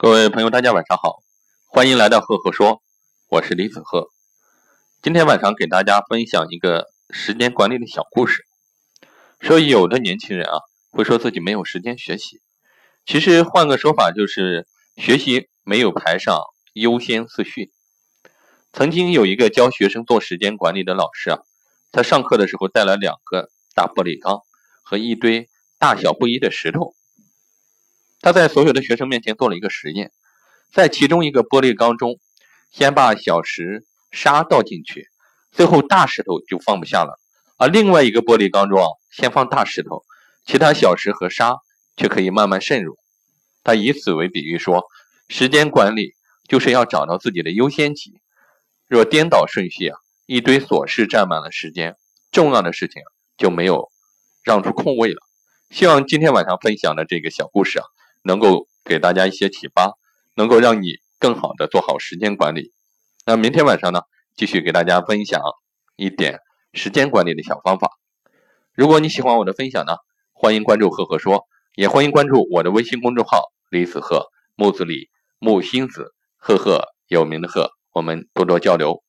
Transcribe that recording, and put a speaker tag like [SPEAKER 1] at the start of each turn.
[SPEAKER 1] 各位朋友，大家晚上好，欢迎来到赫赫说，我是李子赫。今天晚上给大家分享一个时间管理的小故事。说有的年轻人啊，会说自己没有时间学习，其实换个说法就是学习没有排上优先次序。曾经有一个教学生做时间管理的老师啊，他上课的时候带了两个大玻璃缸和一堆大小不一的石头。他在所有的学生面前做了一个实验，在其中一个玻璃缸中，先把小石沙倒进去，最后大石头就放不下了；而另外一个玻璃缸中啊，先放大石头，其他小石和沙却可以慢慢渗入。他以此为比喻说，时间管理就是要找到自己的优先级。若颠倒顺序啊，一堆琐事占满了时间，重要的事情就没有让出空位了。希望今天晚上分享的这个小故事啊。能够给大家一些启发，能够让你更好的做好时间管理。那明天晚上呢，继续给大家分享一点时间管理的小方法。如果你喜欢我的分享呢，欢迎关注赫赫说，也欢迎关注我的微信公众号李子赫木子李木星子赫赫有名的赫，我们多多交流。